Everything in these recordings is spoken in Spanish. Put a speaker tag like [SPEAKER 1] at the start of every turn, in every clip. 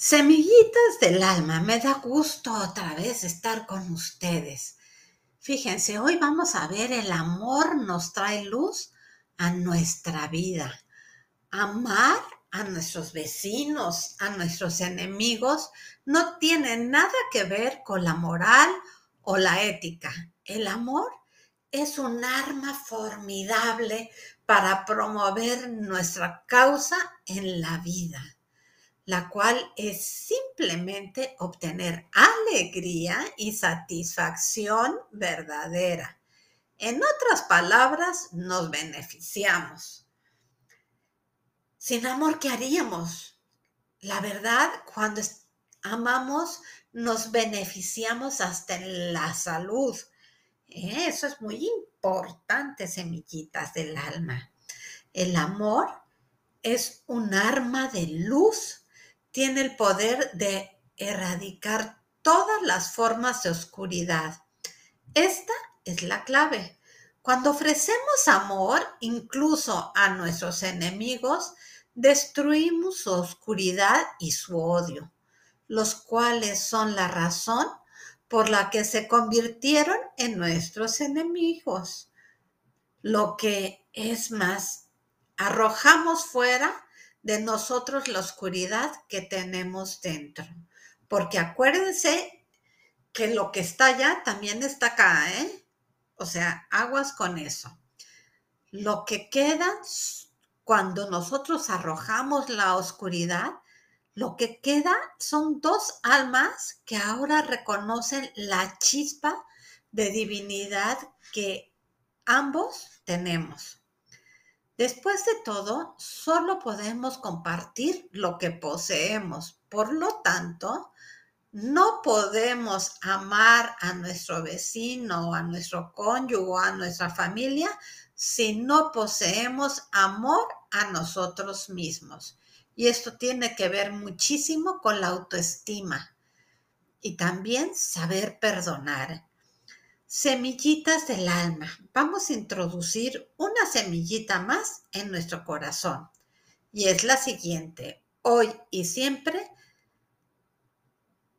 [SPEAKER 1] Semillitas del alma, me da gusto otra vez estar con ustedes. Fíjense, hoy vamos a ver el amor nos trae luz a nuestra vida. Amar a nuestros vecinos, a nuestros enemigos, no tiene nada que ver con la moral o la ética. El amor es un arma formidable para promover nuestra causa en la vida la cual es simplemente obtener alegría y satisfacción verdadera. En otras palabras, nos beneficiamos. Sin amor, ¿qué haríamos? La verdad, cuando amamos, nos beneficiamos hasta en la salud. Eso es muy importante, semillitas del alma. El amor es un arma de luz tiene el poder de erradicar todas las formas de oscuridad. Esta es la clave. Cuando ofrecemos amor incluso a nuestros enemigos, destruimos su oscuridad y su odio, los cuales son la razón por la que se convirtieron en nuestros enemigos. Lo que es más, arrojamos fuera de nosotros la oscuridad que tenemos dentro. Porque acuérdense que lo que está allá también está acá, ¿eh? O sea, aguas con eso. Lo que queda cuando nosotros arrojamos la oscuridad, lo que queda son dos almas que ahora reconocen la chispa de divinidad que ambos tenemos. Después de todo, solo podemos compartir lo que poseemos. Por lo tanto, no podemos amar a nuestro vecino, a nuestro cónyuge, a nuestra familia, si no poseemos amor a nosotros mismos. Y esto tiene que ver muchísimo con la autoestima y también saber perdonar. Semillitas del alma. Vamos a introducir una semillita más en nuestro corazón. Y es la siguiente. Hoy y siempre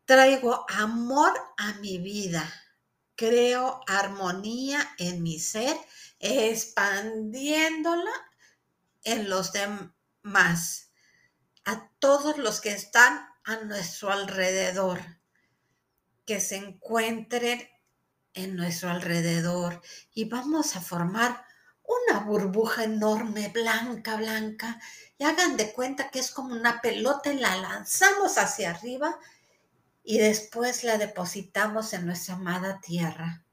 [SPEAKER 1] traigo amor a mi vida. Creo armonía en mi ser, expandiéndola en los demás, a todos los que están a nuestro alrededor, que se encuentren en nuestro alrededor y vamos a formar una burbuja enorme, blanca, blanca, y hagan de cuenta que es como una pelota y la lanzamos hacia arriba y después la depositamos en nuestra amada tierra.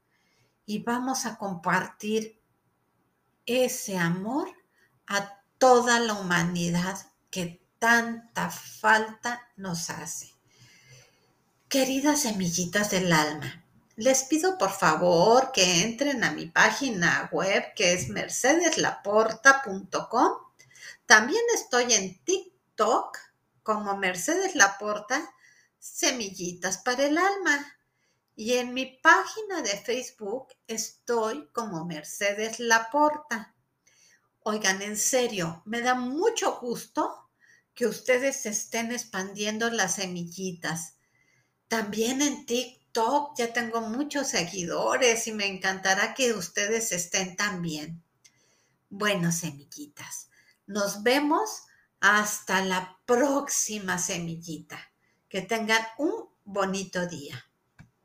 [SPEAKER 1] Y vamos a compartir ese amor a toda la humanidad que tanta falta nos hace. Queridas semillitas del alma, les pido por favor que entren a mi página web que es mercedeslaporta.com. También estoy en TikTok como Mercedes Laporta, Semillitas para el Alma. Y en mi página de Facebook estoy como Mercedes Laporta. Oigan, en serio, me da mucho gusto que ustedes estén expandiendo las semillitas. También en TikTok ya tengo muchos seguidores y me encantará que ustedes estén también. Bueno, semillitas, nos vemos hasta la próxima semillita. Que tengan un bonito día.